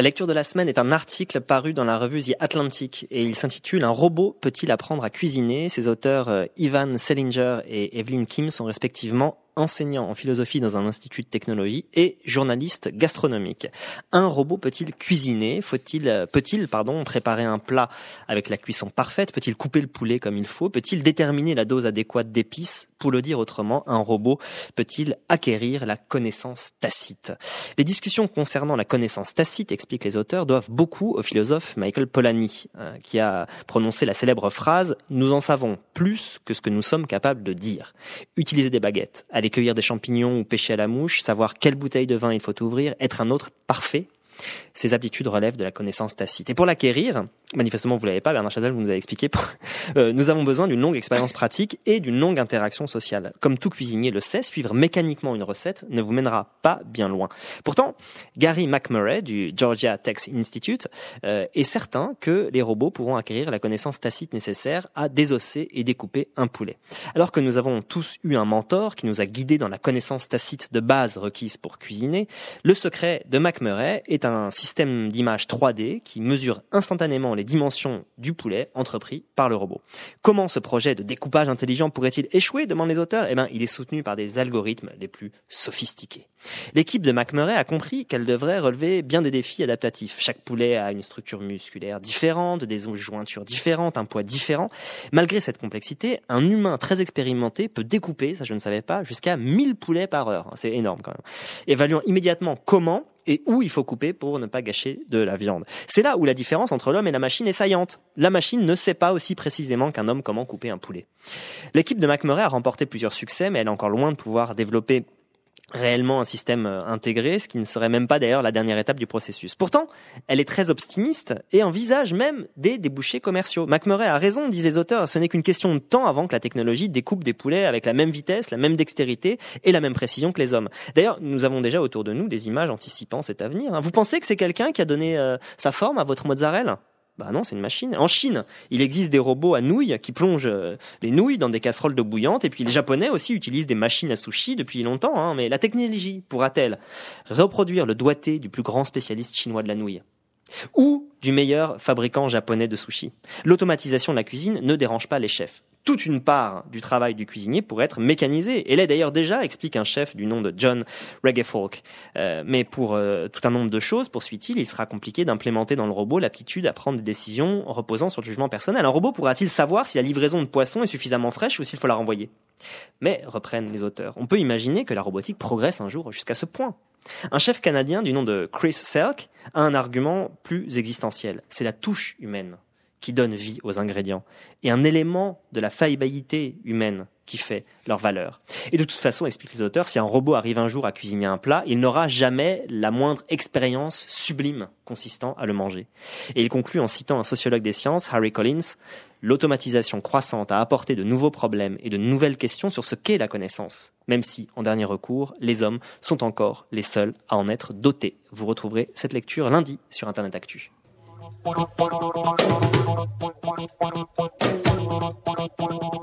La lecture de la semaine est un article paru dans la revue The Atlantic et il s'intitule Un robot peut-il apprendre à cuisiner? Ses auteurs euh, Ivan Selinger et Evelyn Kim sont respectivement enseignant en philosophie dans un institut de technologie et journaliste gastronomique. Un robot peut-il cuisiner? Faut-il peut-il pardon préparer un plat avec la cuisson parfaite? Peut-il couper le poulet comme il faut? Peut-il déterminer la dose adéquate d'épices? Pour le dire autrement, un robot peut-il acquérir la connaissance tacite? Les discussions concernant la connaissance tacite, expliquent les auteurs, doivent beaucoup au philosophe Michael Polanyi, euh, qui a prononcé la célèbre phrase "Nous en savons plus que ce que nous sommes capables de dire." Utiliser des baguettes, aller cueillir des champignons ou pêcher à la mouche, savoir quelle bouteille de vin il faut ouvrir, être un autre parfait, ces aptitudes relèvent de la connaissance tacite. Et pour l'acquérir, manifestement vous l'avez pas, Bernard Chazal, vous nous avez expliqué, euh, nous avons besoin d'une longue expérience pratique et d'une longue interaction sociale. Comme tout cuisinier le sait, suivre mécaniquement une recette ne vous mènera pas bien loin. Pourtant, Gary McMurray du Georgia Tech Institute euh, est certain que les robots pourront acquérir la connaissance tacite nécessaire à désosser et découper un poulet. Alors que nous avons tous eu un mentor qui nous a guidés dans la connaissance tacite de base requise pour cuisiner, le secret de McMurray est un système d'image 3D qui mesure instantanément les dimensions du poulet entrepris par le robot. Comment ce projet de découpage intelligent pourrait-il échouer demandent les auteurs? Eh bien, il est soutenu par des algorithmes les plus sophistiqués. L'équipe de McMurray a compris qu'elle devrait relever bien des défis adaptatifs. Chaque poulet a une structure musculaire différente, des jointures différentes, un poids différent. Malgré cette complexité, un humain très expérimenté peut découper, ça je ne savais pas, jusqu'à 1000 poulets par heure. C'est énorme quand même. Évaluons immédiatement comment et où il faut couper pour ne pas gâcher de la viande. C'est là où la différence entre l'homme et la machine est saillante. La machine ne sait pas aussi précisément qu'un homme comment couper un poulet. L'équipe de McMurray a remporté plusieurs succès, mais elle est encore loin de pouvoir développer réellement un système euh, intégré, ce qui ne serait même pas d'ailleurs la dernière étape du processus. Pourtant, elle est très optimiste et envisage même des débouchés commerciaux. McMurray a raison, disent les auteurs, ce n'est qu'une question de temps avant que la technologie découpe des poulets avec la même vitesse, la même dextérité et la même précision que les hommes. D'ailleurs, nous avons déjà autour de nous des images anticipant cet avenir. Hein. Vous pensez que c'est quelqu'un qui a donné euh, sa forme à votre mozzarella? Bah non, c'est une machine. En Chine, il existe des robots à nouilles qui plongent euh, les nouilles dans des casseroles d'eau bouillante. Et puis les Japonais aussi utilisent des machines à sushi depuis longtemps. Hein. Mais la technologie pourra-t-elle reproduire le doigté du plus grand spécialiste chinois de la nouille ou du meilleur fabricant japonais de sushi? L'automatisation de la cuisine ne dérange pas les chefs toute une part du travail du cuisinier pourrait être mécanisée. Et là d'ailleurs déjà, explique un chef du nom de John Reggefolk. Euh, mais pour euh, tout un nombre de choses, poursuit-il, il sera compliqué d'implémenter dans le robot l'aptitude à prendre des décisions reposant sur le jugement personnel. Un robot pourra-t-il savoir si la livraison de poisson est suffisamment fraîche ou s'il faut la renvoyer? Mais, reprennent les auteurs, on peut imaginer que la robotique progresse un jour jusqu'à ce point. Un chef canadien du nom de Chris Selk a un argument plus existentiel. C'est la touche humaine qui donne vie aux ingrédients, et un élément de la faillibilité humaine qui fait leur valeur. Et de toute façon, expliquent les auteurs, si un robot arrive un jour à cuisiner un plat, il n'aura jamais la moindre expérience sublime consistant à le manger. Et il conclut en citant un sociologue des sciences, Harry Collins, l'automatisation croissante a apporté de nouveaux problèmes et de nouvelles questions sur ce qu'est la connaissance, même si, en dernier recours, les hommes sont encore les seuls à en être dotés. Vous retrouverez cette lecture lundi sur Internet Actu. por por por